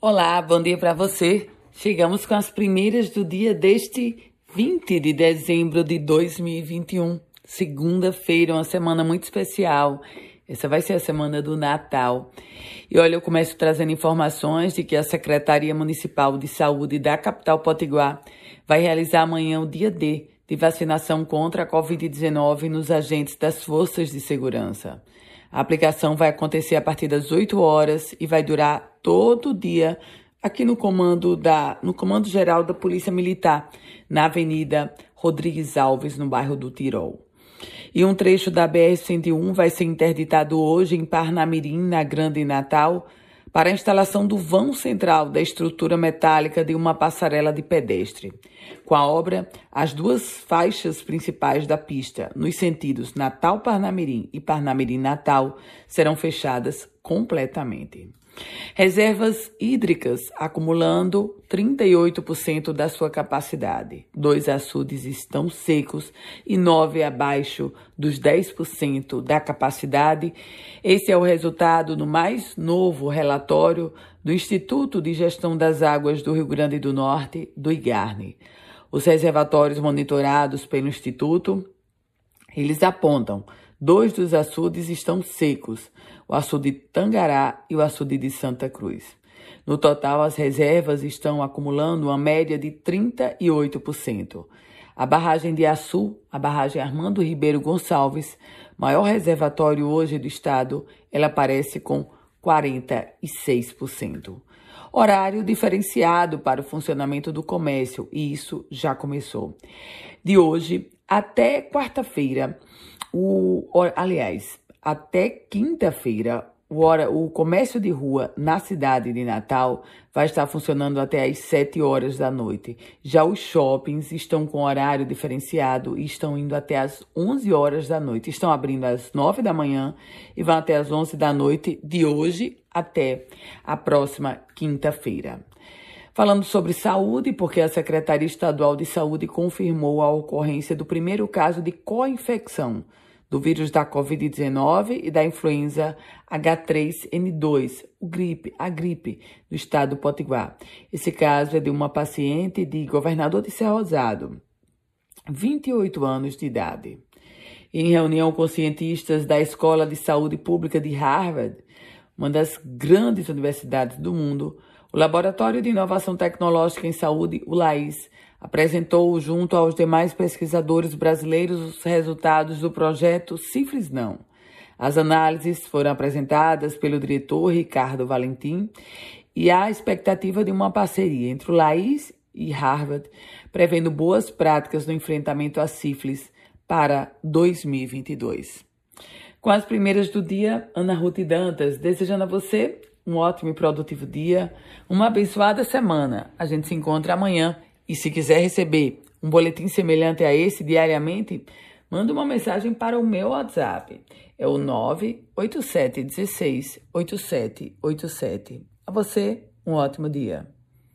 Olá, bom dia para você. Chegamos com as primeiras do dia deste 20 de dezembro de 2021, segunda-feira, uma semana muito especial. Essa vai ser a semana do Natal. E olha, eu começo trazendo informações de que a Secretaria Municipal de Saúde da capital Potiguar vai realizar amanhã o dia D de vacinação contra a Covid-19 nos agentes das forças de segurança. A aplicação vai acontecer a partir das 8 horas e vai durar todo o dia aqui no comando da no comando geral da Polícia Militar, na Avenida Rodrigues Alves, no bairro do Tirol. E um trecho da BR-101 vai ser interditado hoje em Parnamirim, na Grande Natal, para a instalação do vão central da estrutura metálica de uma passarela de pedestre. Com a obra, as duas faixas principais da pista, nos sentidos Natal-Parnamirim e Parnamirim-Natal, serão fechadas completamente. Reservas hídricas acumulando 38% da sua capacidade. Dois açudes estão secos e nove abaixo dos 10% da capacidade. Esse é o resultado do mais novo relatório do Instituto de Gestão das Águas do Rio Grande do Norte, do IGARNE. Os reservatórios monitorados pelo Instituto, eles apontam dois dos açudes estão secos, o açude de Tangará e o açude de Santa Cruz. No total, as reservas estão acumulando uma média de 38%. A barragem de Açu, a barragem Armando Ribeiro Gonçalves, maior reservatório hoje do estado, ela aparece com 46%. Horário diferenciado para o funcionamento do comércio, e isso já começou. De hoje até quarta-feira, o aliás, até quinta-feira, o, o comércio de rua na cidade de Natal vai estar funcionando até às 7 horas da noite. Já os shoppings estão com horário diferenciado e estão indo até às 11 horas da noite. Estão abrindo às 9 da manhã e vão até às 11 da noite de hoje até a próxima quinta-feira. Falando sobre saúde, porque a Secretaria Estadual de Saúde confirmou a ocorrência do primeiro caso de co-infecção do vírus da Covid-19 e da influenza H3N2, o gripe, a gripe do estado do Potiguar. Esse caso é de uma paciente de governador de Serra Rosado, 28 anos de idade. Em reunião com cientistas da Escola de Saúde Pública de Harvard, uma das grandes universidades do mundo, o Laboratório de Inovação Tecnológica em Saúde, o LAIS, apresentou junto aos demais pesquisadores brasileiros os resultados do projeto Cifres Não. As análises foram apresentadas pelo diretor Ricardo Valentim e há a expectativa de uma parceria entre o LAIS e Harvard, prevendo boas práticas no enfrentamento à sífilis para 2022. Com as primeiras do dia, Ana Ruth Dantas, desejando a você um ótimo e produtivo dia, uma abençoada semana. A gente se encontra amanhã e se quiser receber um boletim semelhante a esse diariamente, manda uma mensagem para o meu WhatsApp. É o 98716 8787. A você, um ótimo dia.